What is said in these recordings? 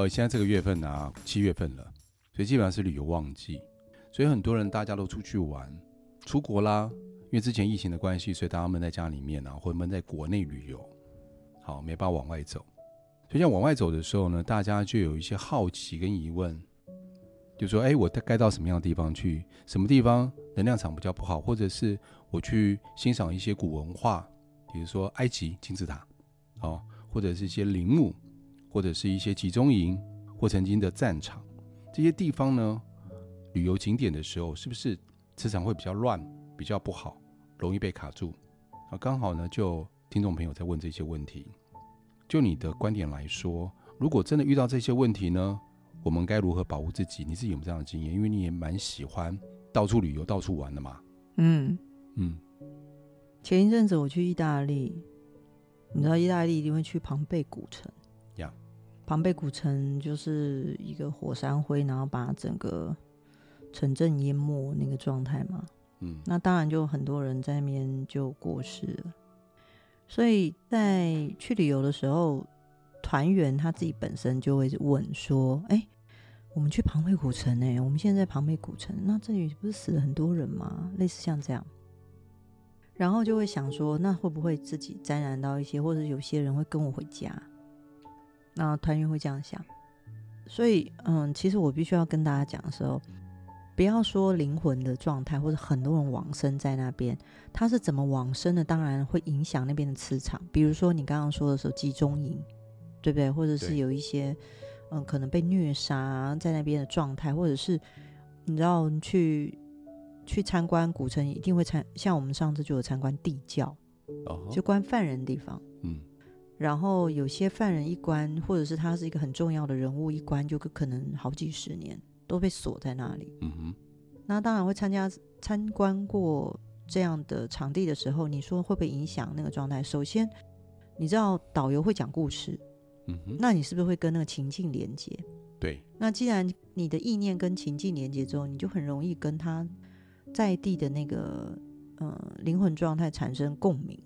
呃，现在这个月份啊，七月份了，所以基本上是旅游旺季，所以很多人大家都出去玩，出国啦。因为之前疫情的关系，所以大家闷在家里面啊，或者闷在国内旅游，好，没办法往外走。所以像往外走的时候呢，大家就有一些好奇跟疑问，就说：哎，我该到什么样的地方去？什么地方能量场比较不好？或者是我去欣赏一些古文化，比如说埃及金字塔，哦，或者是一些陵墓，或者是一些集中营或曾经的战场，这些地方呢，旅游景点的时候，是不是磁场会比较乱，比较不好？容易被卡住啊！刚好呢，就听众朋友在问这些问题。就你的观点来说，如果真的遇到这些问题呢，我们该如何保护自己？你自己有没有这样的经验？因为你也蛮喜欢到处旅游、到处玩的嘛。嗯嗯。前一阵子我去意大利，你知道意大利一定会去庞贝古城。呀。庞贝古城就是一个火山灰，然后把整个城镇淹没那个状态嘛。嗯，那当然就很多人在那边就过世了，所以在去旅游的时候，团员他自己本身就会问说：“哎、欸，我们去庞贝古城哎、欸，我们现在在庞贝古城，那这里不是死了很多人吗？类似像这样，然后就会想说，那会不会自己沾染到一些，或者有些人会跟我回家？那团员会这样想，所以嗯，其实我必须要跟大家讲的时候。”不要说灵魂的状态，或者很多人往生在那边，他是怎么往生的？当然会影响那边的磁场。比如说你刚刚说的时候，集中营，对不对？或者是有一些嗯，可能被虐杀在那边的状态，或者是你知道去去参观古城，一定会参，像我们上次就有参观地窖，uh-huh. 就关犯人的地方。嗯，然后有些犯人一关，或者是他是一个很重要的人物，一关就可能好几十年。都被锁在那里。嗯哼，那当然会参加参观过这样的场地的时候，你说会不会影响那个状态？首先，你知道导游会讲故事，嗯哼，那你是不是会跟那个情境连接？对。那既然你的意念跟情境连接之后，你就很容易跟他在地的那个呃灵魂状态产生共鸣。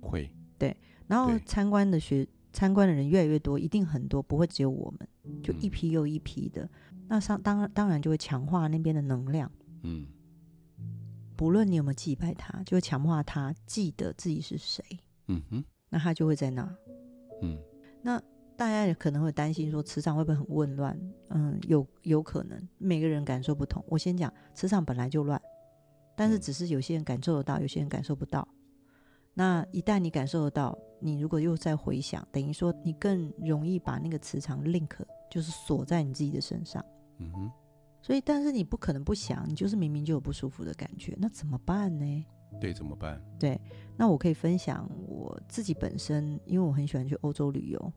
会。对。然后参观的学参观的人越来越多，一定很多，不会只有我们，就一批又一批的。嗯那上当然当然就会强化那边的能量，嗯，不论你有没有祭拜他，就会强化他记得自己是谁，嗯哼，那他就会在那，嗯，那大家也可能会担心说磁场会不会很混乱？嗯，有有可能，每个人感受不同。我先讲，磁场本来就乱，但是只是有些人感受得到，有些人感受不到。那一旦你感受得到，你如果又再回想，等于说你更容易把那个磁场 link，就是锁在你自己的身上。嗯哼，所以，但是你不可能不想，你就是明明就有不舒服的感觉，那怎么办呢？对，怎么办？对，那我可以分享我自己本身，因为我很喜欢去欧洲旅游，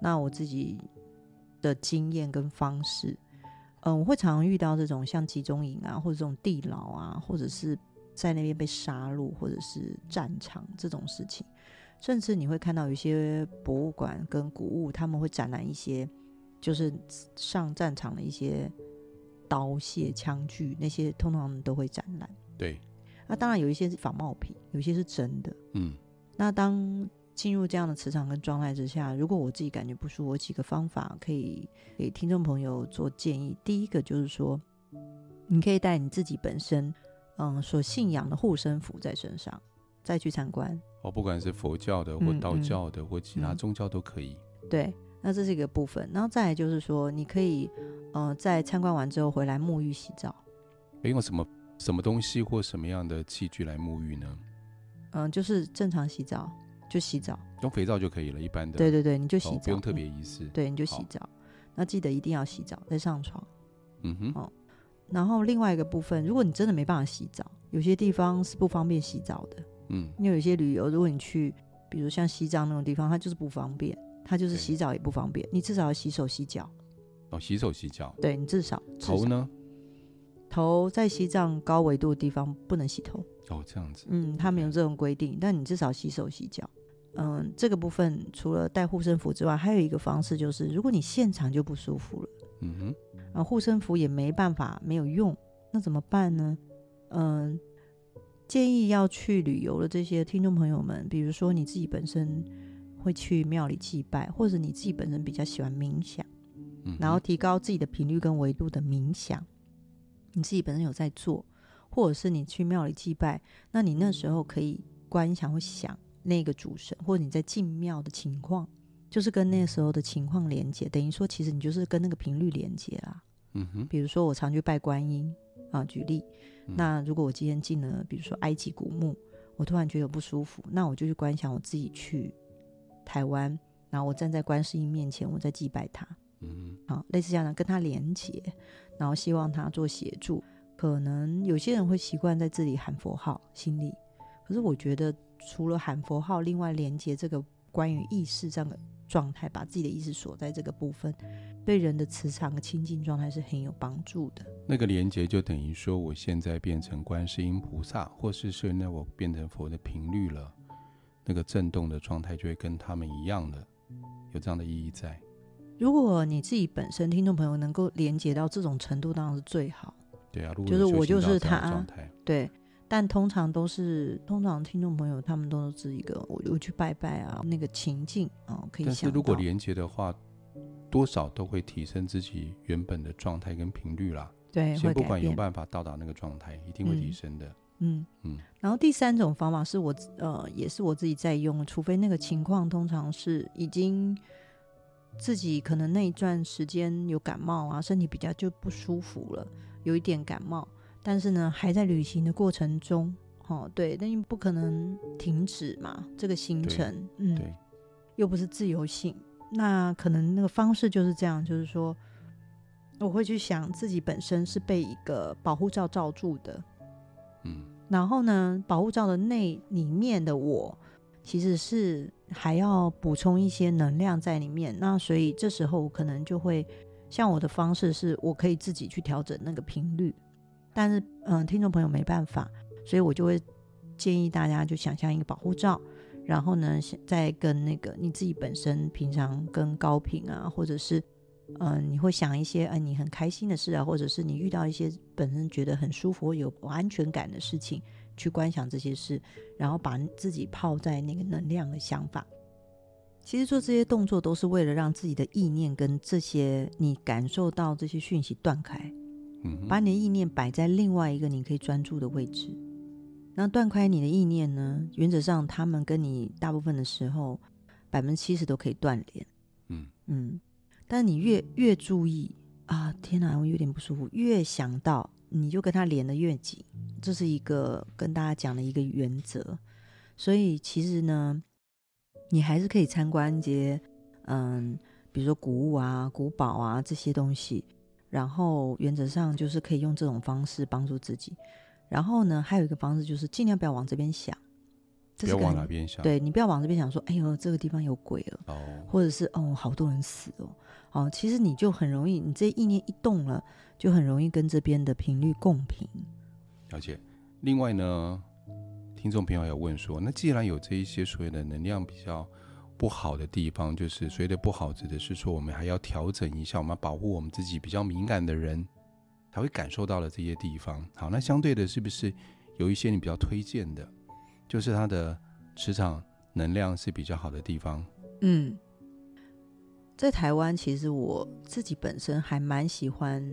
那我自己的经验跟方式，嗯，我会常常遇到这种像集中营啊，或者这种地牢啊，或者是在那边被杀戮，或者是战场这种事情，甚至你会看到有一些博物馆跟古物，他们会展览一些。就是上战场的一些刀械、枪具，那些通常都会展览。对，那当然有一些是仿冒品，有一些是真的。嗯，那当进入这样的磁场跟状态之下，如果我自己感觉不舒服，我几个方法可以给听众朋友做建议。第一个就是说，你可以带你自己本身嗯所信仰的护身符在身上，再去参观。哦，不管是佛教的或道教的，嗯嗯，或其他宗教都可以。对。那这是一个部分，然后再来就是说，你可以，呃，在参观完之后回来沐浴洗澡。用什么什么东西或什么样的器具来沐浴呢？嗯、呃，就是正常洗澡，就洗澡，用肥皂就可以了，一般的。对对对，你就洗澡，哦、不用特别仪式。对，你就洗澡。那记得一定要洗澡再上床。嗯哼。哦，然后另外一个部分，如果你真的没办法洗澡，有些地方是不方便洗澡的。嗯。因为有些旅游，如果你去，比如像西藏那种地方，它就是不方便。它就是洗澡也不方便，你至少要洗手洗脚。哦，洗手洗脚。对，你至少，至少。头呢？头在西藏高纬度的地方不能洗头。哦，这样子。嗯，他没有这种规定，但你至少洗手洗脚。嗯，这个部分除了带护身符之外，还有一个方式就是，如果你现场就不舒服了，嗯哼，啊，护身符也没办法没有用，那怎么办呢？嗯，建议要去旅游的这些听众朋友们，比如说你自己本身。会去庙里祭拜，或者你自己本身比较喜欢冥想，嗯，然后提高自己的频率跟维度的冥想，你自己本身有在做，或者是你去庙里祭拜，那你那时候可以观想或想那个主神，或者你在进庙的情况，就是跟那时候的情况连接，等于说其实你就是跟那个频率连接啦。嗯哼，比如说我常去拜观音啊，举例，嗯、那如果我今天进了，比如说埃及古墓，我突然觉得不舒服，那我就去观想我自己去台湾。然后我站在观世音面前，我在祭拜他，嗯，好，类似这样的跟他连接，然后希望他做协助。可能有些人会习惯在这里喊佛号，心里。可是我觉得，除了喊佛号，另外连接这个关于意识这样的状态，把自己的意识锁在这个部分，对人的磁场和清净状态是很有帮助的。那个连接就等于说，我现在变成观世音菩萨，或是说，那我变成佛的频率了，那个震动的状态就会跟他们一样的。有这样的意义在。如果你自己本身听众朋友能够连接到这种程度，当然是最好。对啊，就是我就是他状态。对，但通常都是通常听众朋友他们都是一个我我去拜拜啊，那个情境啊、哦、可以想。但是如果连接的话，多少都会提升自己原本的状态跟频率啦。对，先不管有办法到达那个状态，一定会提升的。嗯嗯。然后第三种方法是我呃也是我自己在用，除非那个情况通常是已经自己可能那一段时间有感冒啊，身体比较就不舒服了，有一点感冒，但是呢还在旅行的过程中，哦对，但你不可能停止嘛，这个行程，嗯，又不是自由行，那可能那个方式就是这样，就是说我会去想自己本身是被一个保护罩罩住的，嗯。然后呢，保护罩的内里面的我，其实是还要补充一些能量在里面。那所以这时候我可能就会，像我的方式是，我可以自己去调整那个频率。但是，嗯，听众朋友没办法，所以我就会建议大家就想象一个保护罩，然后呢，再跟那个你自己本身平常跟高频啊，或者是。嗯，你会想一些，嗯，你很开心的事啊，或者是你遇到一些本身觉得很舒服、有安全感的事情，去观想这些事，然后把自己泡在那个能量的想法。其实做这些动作都是为了让自己的意念跟这些你感受到这些讯息断开，嗯，把你的意念摆在另外一个你可以专注的位置。那断开你的意念呢？原则上，他们跟你大部分的时候，百分之七十都可以断联。嗯嗯。但你越越注意啊，天哪，我有点不舒服。越想到，你就跟他连的越紧，这是一个跟大家讲的一个原则。所以其实呢，你还是可以参观一些，嗯，比如说古物啊、古堡啊这些东西。然后原则上就是可以用这种方式帮助自己。然后呢，还有一个方式就是尽量不要往这边想。不要往哪边想？对，你不要往这边想，说，哎呦，这个地方有鬼了，哦，或者是哦，好多人死哦，哦，其实你就很容易，你这意念一动了，就很容易跟这边的频率共频。了解。另外呢，听众朋友有问说，那既然有这一些所谓的能量比较不好的地方，就是所谓的不好，指的是说我们还要调整一下，我们要保护我们自己比较敏感的人才会感受到了这些地方。好，那相对的，是不是有一些你比较推荐的？就是它的磁场能量是比较好的地方。嗯，在台湾，其实我自己本身还蛮喜欢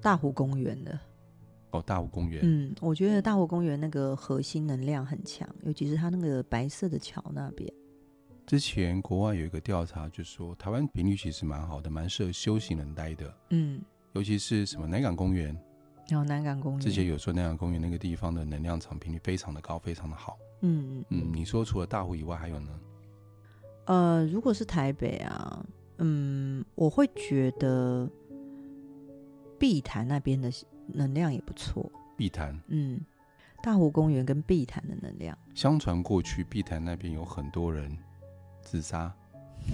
大湖公园的。哦，大湖公园。嗯，我觉得大湖公园那个核心能量很强，尤其是它那个白色的桥那边。之前国外有一个调查，就说台湾频率其实蛮好的，蛮适合修行人待的。嗯，尤其是什么南港公园。然后南港公园，之前有说南港公园那个地方的能量场频率非常的高，非常的好。嗯嗯嗯，你说除了大湖以外还有呢？呃，如果是台北啊，嗯，我会觉得碧潭那边的能量也不错。碧潭，嗯，大湖公园跟碧潭的能量，相传过去碧潭那边有很多人自杀，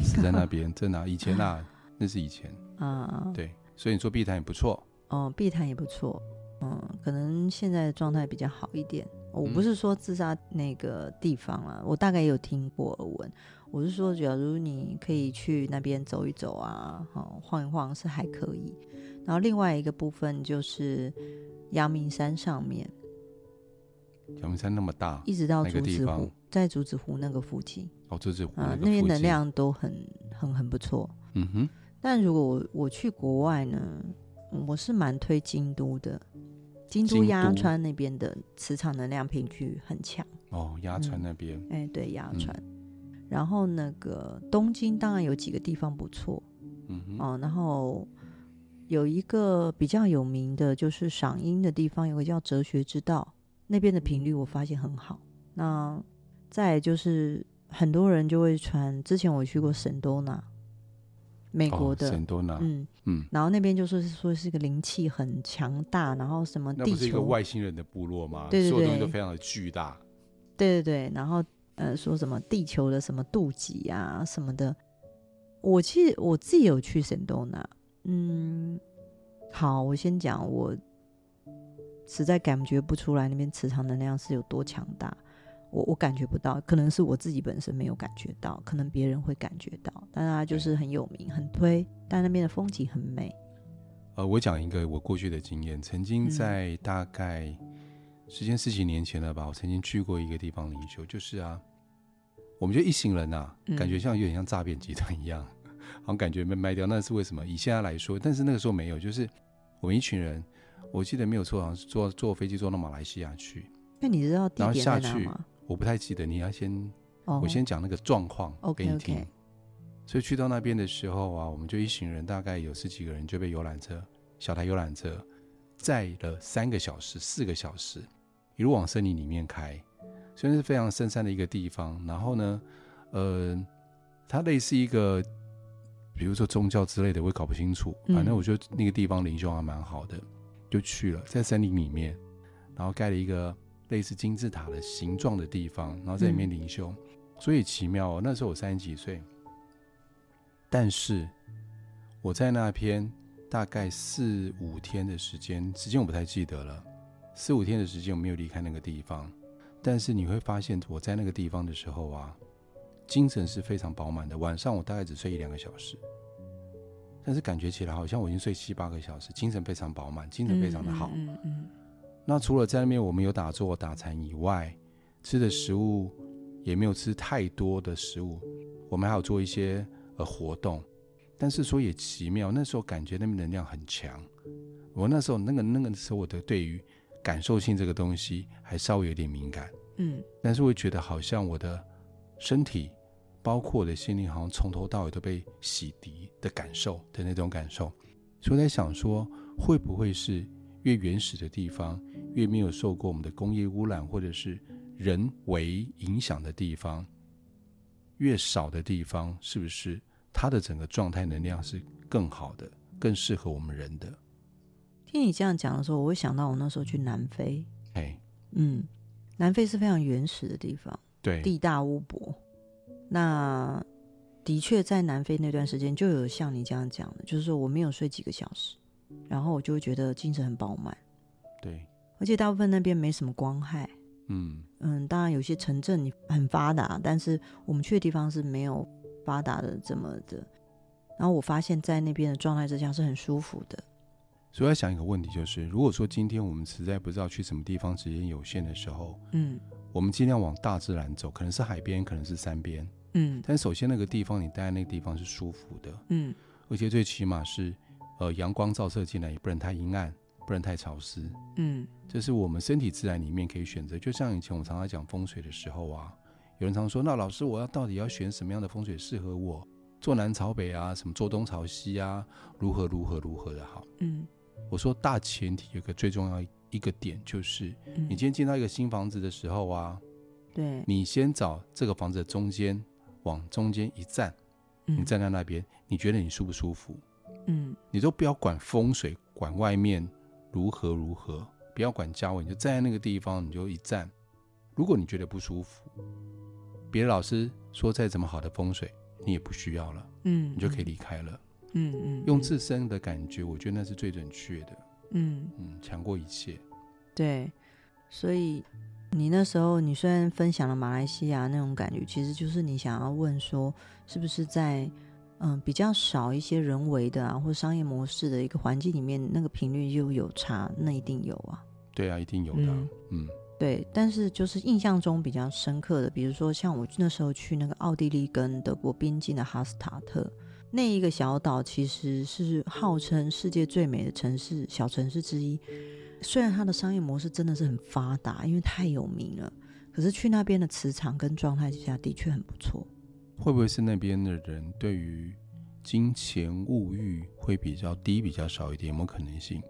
死在那边，真的、啊，以前啊，那是以前 啊，对，所以你说碧潭也不错。哦，碧潭也不错，嗯，可能现在的状态比较好一点。我不是说自杀那个地方啊，我大概有听过耳闻。我是说，假如你可以去那边走一走啊，哦，晃一晃是还可以。然后另外一个部分就是阳明山上面，阳明山那么大，一直到竹子湖，在竹子湖那个附近，哦，竹子湖啊，那边能量都很很很不错。嗯哼。但如果我我去国外呢，我是蛮推京都的。京都鸭川那边的磁场能量频率很强哦，鸭川那边，哎、嗯欸，对，鸭川、嗯。然后那个东京当然有几个地方不错，嗯哼，哦，然后有一个比较有名的就是赏樱的地方，有个叫哲学之道，那边的频率我发现很好。那再就是很多人就会传，之前我去过圣多纳。美国的，神多纳、嗯嗯，然后那边就是说是一个灵气很强大，然后什么地球，那不是一个外星人的部落吗？对对对，所有东西都非常的巨大。对对对，然后呃说什么地球的什么肚脐啊什么的，我其实我自己有去神多纳，嗯，好，我先讲，我实在感觉不出来那边磁场能量是有多强大。我我感觉不到，可能是我自己本身没有感觉到，可能别人会感觉到。但它就是很有名，很推，但那边的风景很美。呃，我讲一个我过去的经验，曾经在大概时间十几年前了吧，我曾经去过一个地方灵修，就是啊，我们就一行人啊，感觉像有点像诈骗集团一样，好像感觉被卖掉。那是为什么？以现在来说，但是那个时候没有，就是我们一群人，我记得没有错，好像是坐坐飞机坐到马来西亚去。那你知道地点在哪吗？我不太记得，你要先，oh, 我先讲那个状况给你听。Okay, okay. 所以去到那边的时候啊，我们就一行人，大概有十几个人，就被游览车、小台游览车载了三个小时、四个小时，一路往森林里面开。虽然是非常深山的一个地方，然后呢，呃，它类似一个，比如说宗教之类的，我也搞不清楚。反正我觉得那个地方灵修还蛮好的，就去了，在森林里面，然后盖了一个。类似金字塔的形状的地方，然后在里面灵修，嗯、所以奇妙哦。那时候我三十几岁，但是我在那边大概四五天的时间，时间我不太记得了。四五天的时间我没有离开那个地方，但是你会发现我在那个地方的时候啊，精神是非常饱满的。晚上我大概只睡一两个小时，但是感觉起来好像我已经睡七八个小时，精神非常饱满，精神非常的好。嗯嗯。嗯那除了在那边我们有打坐打禅以外，吃的食物也没有吃太多的食物，我们还有做一些呃活动，但是说也奇妙，那时候感觉那边能量很强。我那时候那个那个时候我的对于感受性这个东西还稍微有点敏感，嗯，但是会觉得好像我的身体，包括我的心灵，好像从头到尾都被洗涤的感受的那种感受，所以我在想说，会不会是？越原始的地方，越没有受过我们的工业污染或者是人为影响的地方，越少的地方，是不是它的整个状态能量是更好的，更适合我们人的？听你这样讲的时候，我会想到我那时候去南非。哎，嗯，南非是非常原始的地方，对，地大物博。那的确在南非那段时间，就有像你这样讲的，就是说我没有睡几个小时。然后我就会觉得精神很饱满，对，而且大部分那边没什么光害，嗯嗯，当然有些城镇你很发达，但是我们去的地方是没有发达的这么的。然后我发现，在那边的状态之下是很舒服的。所以我要想一个问题，就是如果说今天我们实在不知道去什么地方，时间有限的时候，嗯，我们尽量往大自然走，可能是海边，可能是山边，嗯，但首先那个地方你待在那个地方是舒服的，嗯，而且最起码是。呃，阳光照射进来也不能太阴暗，不能太潮湿。嗯，这是我们身体自然里面可以选择。就像以前我常常讲风水的时候啊，有人常说：“那老师，我要到底要选什么样的风水适合我？坐南朝北啊，什么坐东朝西啊，如何如何如何的好？”嗯，我说大前提有个最重要一个点，就是你今天进到一个新房子的时候啊，对，你先找这个房子的中间，往中间一站，你站在那边，你觉得你舒不舒服？嗯，你都不要管风水，管外面如何如何，不要管家位，你就站在那个地方，你就一站。如果你觉得不舒服，别的老师说再怎么好的风水，你也不需要了，嗯，你就可以离开了，嗯嗯，嗯，用自身的感觉，我觉得那是最准确的，嗯嗯，强过一切。对，所以你那时候你虽然分享了马来西亚那种感觉，其实就是你想要问说，是不是在。嗯，比较少一些人为的啊，或商业模式的一个环境里面，那个频率就有差，那一定有啊。对啊，一定有的。嗯，嗯对。但是就是印象中比较深刻的，比如说像我那时候去那个奥地利跟德国边境的哈斯塔特，那一个小岛其实是号称世界最美的城市小城市之一。虽然它的商业模式真的是很发达，因为太有名了，可是去那边的磁场跟状态之下的确很不错。会不会是那边的人对于金钱物欲会比较低、比较少一点？有没有可能性？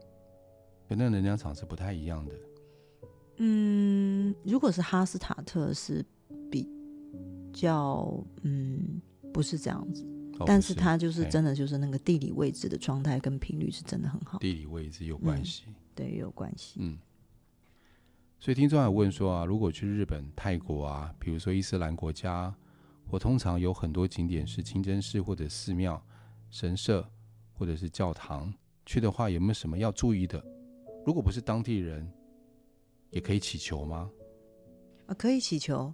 跟那能量场是不太一样的。嗯，如果是哈斯塔特是比较，嗯，不是这样子，哦、但是它就是真的就是那个地理位置的状态跟频率是真的很好。地理位置有关系。嗯对，有关系。嗯，所以听众还问说啊，如果去日本、泰国啊，比如说伊斯兰国家，我通常有很多景点是清真寺或者寺庙、神社或者是教堂，去的话有没有什么要注意的？如果不是当地人，也可以祈求吗？啊，可以祈求。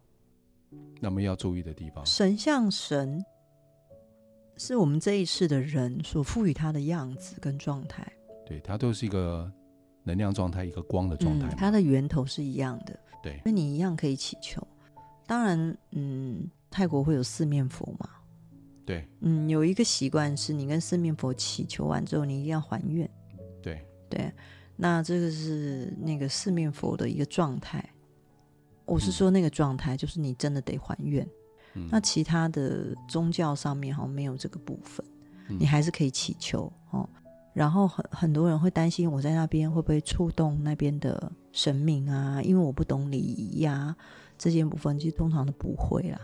那么要注意的地方，神像神是我们这一世的人所赋予它的样子跟状态，对，它都是一个。能量状态，一个光的状态，嗯，它的源头是一样的。对，那你一样可以祈求。当然，嗯，泰国会有四面佛嘛？对，嗯，有一个习惯是，你跟四面佛祈求完之后，你一定要还愿。对，对，那这个是那个四面佛的一个状态。我是说那个状态，就是你真的得还愿。嗯。那其他的宗教上面好像没有这个部分，嗯，你还是可以祈求哦。然后很很多人会担心我在那边会不会触动那边的神明啊？因为我不懂礼仪呀，这些部分其实通常都不会啦。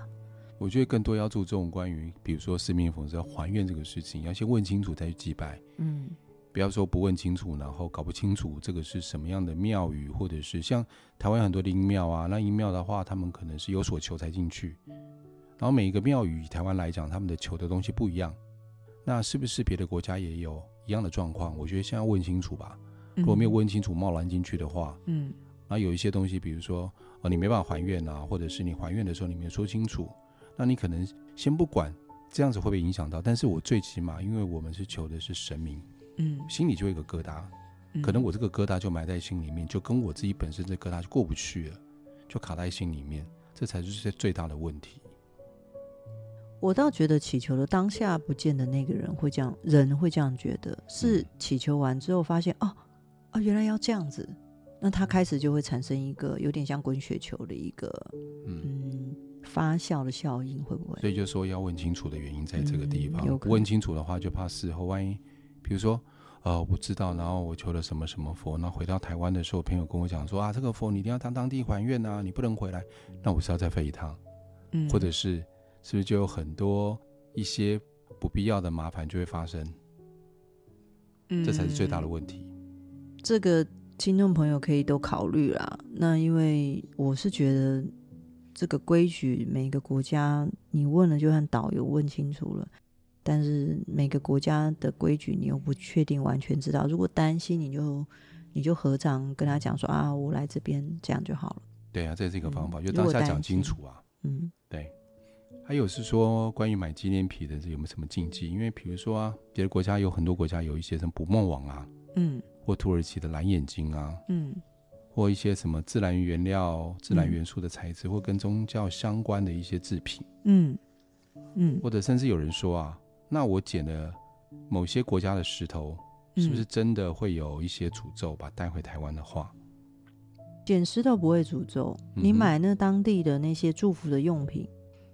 我觉得更多要注重关于，比如说四面佛是要还愿这个事情，要先问清楚再去祭拜。嗯，不要说不问清楚，然后搞不清楚这个是什么样的庙宇，或者是像台湾很多的阴庙啊，那阴庙的话，他们可能是有所求才进去。然后每一个庙宇以台湾来讲，他们的求的东西不一样，那是不是别的国家也有？一样的状况，我觉得先要问清楚吧。如果没有问清楚，贸然进去的话，嗯，那有一些东西，比如说哦，你没办法还愿啊，或者是你还愿的时候你没有说清楚，那你可能先不管，这样子会不会影响到？但是我最起码，因为我们是求的是神明，嗯，心里就有一个疙瘩，可能我这个疙瘩就埋在心里面，就跟我自己本身这疙瘩就过不去了，就卡在心里面，这才是最大的问题。我倒觉得祈求的当下，不见得那个人会这样，人会这样觉得。是祈求完之后发现，哦，哦，原来要这样子，那他开始就会产生一个有点像滚雪球的一个嗯，嗯发酵的效应，会不会？所以就说要问清楚的原因在这个地方。嗯、问清楚的话，就怕事后万一，比如说，呃，我不知道，然后我求了什么什么佛，那回到台湾的时候，朋友跟我讲说啊，这个佛你一定要当当地还愿啊，你不能回来，那我是要再飞一趟，嗯，或者是。是不是就有很多一些不必要的麻烦就会发生？嗯，这才是最大的问题。这个听众朋友可以都考虑啦。那因为我是觉得这个规矩，每个国家你问了，就算导游问清楚了，但是每个国家的规矩你又不确定完全知道。如果担心，你就你就合掌跟他讲说啊，我来这边这样就好了。对啊，这是一个方法，嗯，就当下讲清楚啊。嗯，对。还有是说关于买纪念品的，有没有什么禁忌？因为比如说啊，别的国家有很多国家有一些什么捕梦网啊，嗯，或土耳其的蓝眼睛啊，嗯，或一些什么自然原料、自然元素的材质，或跟宗教相关的一些制品，嗯嗯，或者甚至有人说啊，那我捡的某些国家的石头，是不是真的会有一些诅咒？把带回台湾的话，捡石头不会诅咒，你买那当地的那些祝福的用品。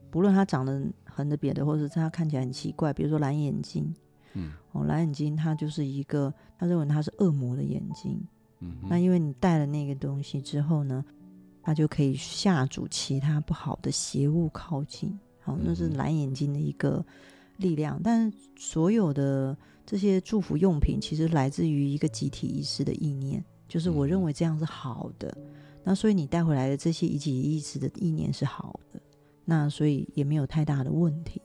不论它长得横的、扁的，或者是它看起来很奇怪，比如说蓝眼睛，嗯，哦，蓝眼睛它就是一个，他认为它是恶魔的眼睛，嗯，那因为你带了那个东西之后呢，它就可以吓阻其他不好的邪物靠近，好，那是蓝眼睛的一个力量。但是所有的这些祝福用品，其实来自于一个集体意识的意念，就是我认为这样是好的，那所以你带回来的这些集体意识的意念是好的。那所以也没有太大的问题，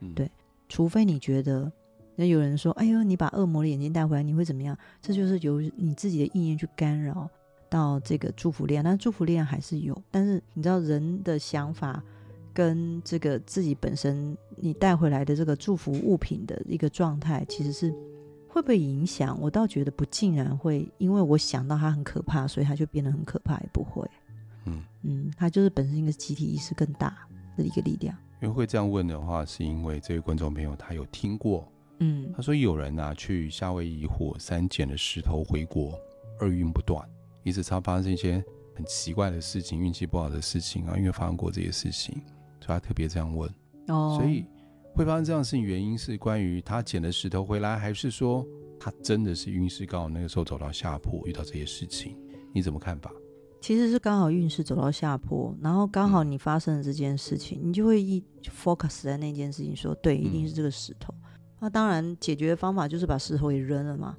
嗯，对，除非你觉得，那有人说，哎呦，你把恶魔的眼睛带回来，你会怎么样？这就是由你自己的意念去干扰到这个祝福力量，但祝福力量还是有。但是你知道人的想法跟这个自己本身你带回来的这个祝福物品的一个状态，其实是会不会影响？我倒觉得不尽然会，因为我想到它很可怕，所以它就变得很可怕，也不会。嗯嗯，它就是本身一个集体意识更大。的一个力量，因为会这样问的话，是因为这位观众朋友他有听过，嗯，他说有人啊去夏威夷火山捡了石头回国，厄运不断，一直常发生一些很奇怪的事情，运气不好的事情啊，因为发生过这些事情，所以他特别这样问。哦，所以会发生这样的事情，原因是关于他捡了石头回来，还是说他真的是运势刚好那个时候走到下坡，遇到这些事情？你怎么看法？其实是刚好运势走到下坡，然后刚好你发生了这件事情，嗯、你就会一 focus 在那件事情说，说对，一定是这个石头。嗯、那当然，解决的方法就是把石头也扔了嘛。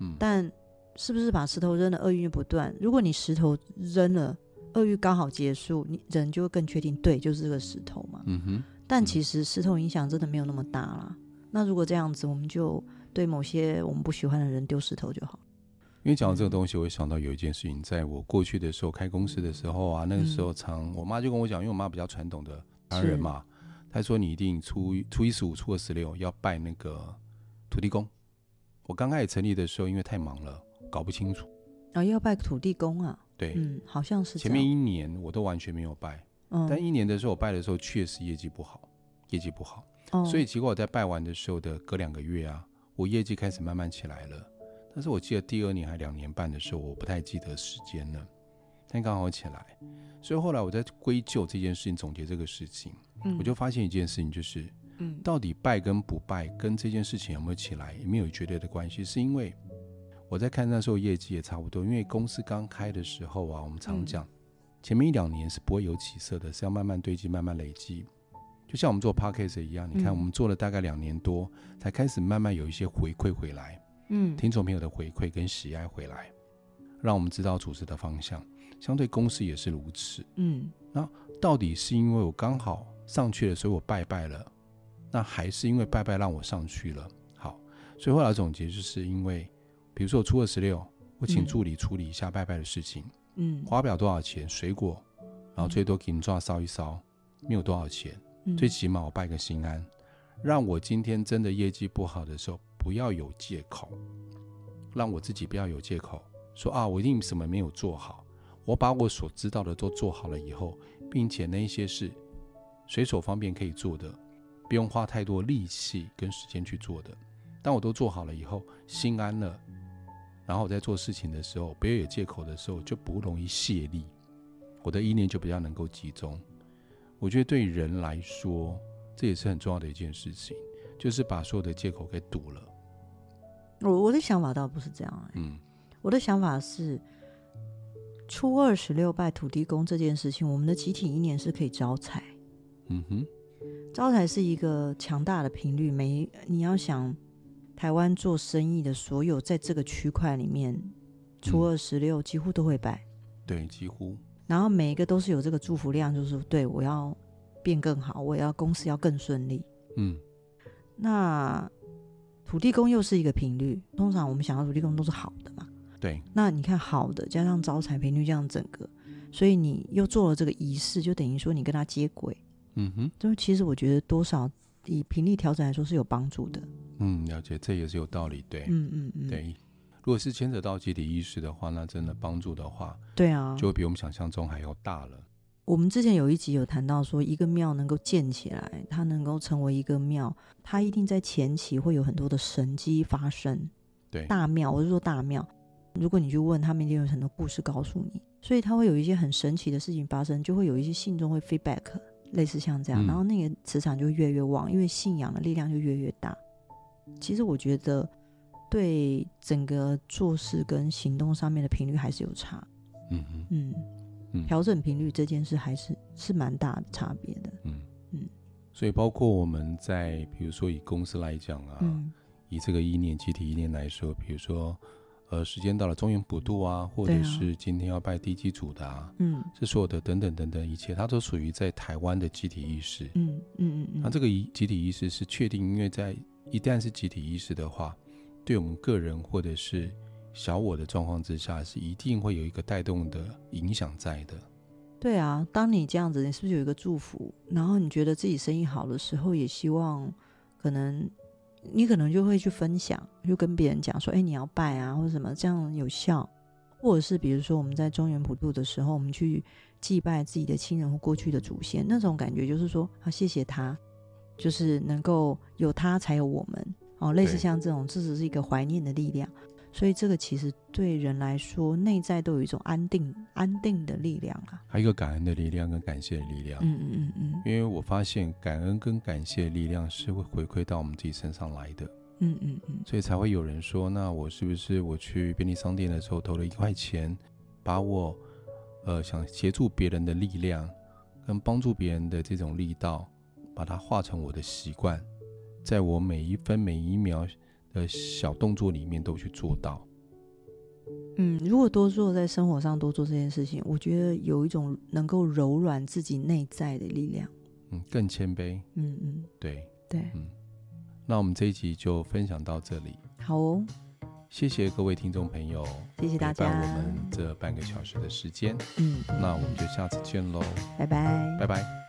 嗯，但是不是把石头扔了，厄运就不断？如果你石头扔了，厄运刚好结束，你人就会更确定，对，就是这个石头嘛。嗯哼。但其实石头影响真的没有那么大啦。那如果这样子，我们就对某些我们不喜欢的人丢石头就好。因为讲到这个东西，我会想到有一件事情，在我过去的时候开公司的时候啊，那个时候常我妈就跟我讲，因为我妈比较传统的台湾人嘛，她说你一定初初一十五、初二十六要拜那个土地公。我刚开始成立的时候，因为太忙了，搞不清楚。啊，要拜土地公啊？对，嗯，好像是。前面一年我都完全没有拜，但一年的时候我拜的时候确实业绩不好，业绩不好。所以结果我在拜完的时候的隔两个月啊，我业绩开始慢慢起来了。但是我记得第二年还两年半的时候，我不太记得时间了，但刚好起来，所以后来我在归咎这件事情，总结这个事情，嗯，我就发现一件事情，就是，嗯，到底拜跟不拜跟这件事情有没有起来，也没有绝对的关系，是因为我在看那时候业绩也差不多，因为公司刚开的时候啊，我们常讲，前面一两年是不会有起色的，是要慢慢堆积、慢慢累积，就像我们做 Podcast 一样，你看我们做了大概两年多，才开始慢慢有一些回馈回来。嗯，听众朋友的回馈跟喜爱回来，让我们知道组织的方向。相对公司也是如此。嗯，那到底是因为我刚好上去了，所以我拜拜了，那还是因为拜拜让我上去了？好，所以后来总结就是因为，比如说我初二十六，我请助理处理一下拜拜的事情。嗯，花不了多少钱，水果，然后最多给你抓烧一烧，没有多少钱。最起码我拜个心安，让我今天真的业绩不好的时候。不要有借口，让我自己不要有借口，说啊，我一定什么没有做好。我把我所知道的都做好了以后，并且那一些是随手方便可以做的，不用花太多力气跟时间去做的。当我都做好了以后，心安了，然后我在做事情的时候，不要有借口的时候，就不容易泄力，我的意念就比较能够集中。我觉得对人来说，这也是很重要的一件事情，就是把所有的借口给堵了。我我的想法倒不是这样，欸，嗯，我的想法是初二十六拜土地公这件事情，我们的集体意念是可以招财，嗯哼，招财是一个强大的频率。每你要想台湾做生意的所有在这个区块里面，初二十六几乎都会拜，对，几乎，然后每一个都是有这个祝福量，就是对我要变更好，我要公司要更顺利，嗯，那。土地公又是一个频率，通常我们想要土地公都是好的嘛。对。那你看好的加上招财频率这样整个，所以你又做了这个仪式，就等于说你跟他接轨。嗯哼。就其实我觉得多少以频率调整来说是有帮助的。嗯，了解，这也是有道理。对。嗯嗯嗯。对。如果是牵扯到集体意识的话，那真的帮助的话，对啊，就会比我们想象中还要大了。我们之前有一集有谈到说，一个庙能够建起来，它能够成为一个庙，它一定在前期会有很多的神迹发生。对，大庙，我是说大庙，如果你去问他们，一定有很多故事告诉你，所以他会有一些很神奇的事情发生，就会有一些信中会 feedback，类似像这样，嗯、然后那个磁场就越来越旺，因为信仰的力量就越来越大。其实我觉得，对整个做事跟行动上面的频率还是有差。嗯哼。嗯。调整频率这件事还是是蛮大的差别的，嗯。嗯，所以包括我们在比如说以公司来讲啊，嗯、以这个意念集体意念来说，比如说呃时间到了中原普渡啊，或者是今天要拜地基主的啊，嗯，是所有的等等等等一切，它都属于在台湾的集体意识，嗯嗯嗯，那这个集体意识是确定，因为在一旦是集体意识的话，对我们个人或者是。小我的状况之下，是一定会有一个带动的影响在的。对啊，当你这样子，你是不是有一个祝福？然后你觉得自己生意好的时候，也希望可能你可能就会去分享，就跟别人讲说：“哎，你要拜啊，或者什么，这样有效。”或者是比如说我们在中原普渡的时候，我们去祭拜自己的亲人或过去的祖先，那种感觉就是说，啊，谢谢他，就是能够有他才有我们哦，类似像这种，这只是一个怀念的力量。所以这个其实对人来说，内在都有一种安定、安定的力量啊。还有一个感恩的力量跟感谢的力量。嗯嗯嗯嗯。因为我发现感恩跟感谢的力量是会回馈到我们自己身上来的。嗯嗯嗯。所以才会有人说，那我是不是我去便利商店的时候投了一块钱，把我呃想协助别人的力量跟帮助别人的这种力道，把它化成我的习惯，在我每一分每一秒。的小动作里面都去做到。嗯，如果多做在生活上多做这件事情，我觉得有一种能够柔软自己内在的力量。嗯，更谦卑。嗯嗯，对对。嗯，那我们这一集就分享到这里。好哦，谢谢各位听众朋友，谢谢大家。我们这半个小时的时间。嗯，那我们就下次见喽。拜拜，拜拜。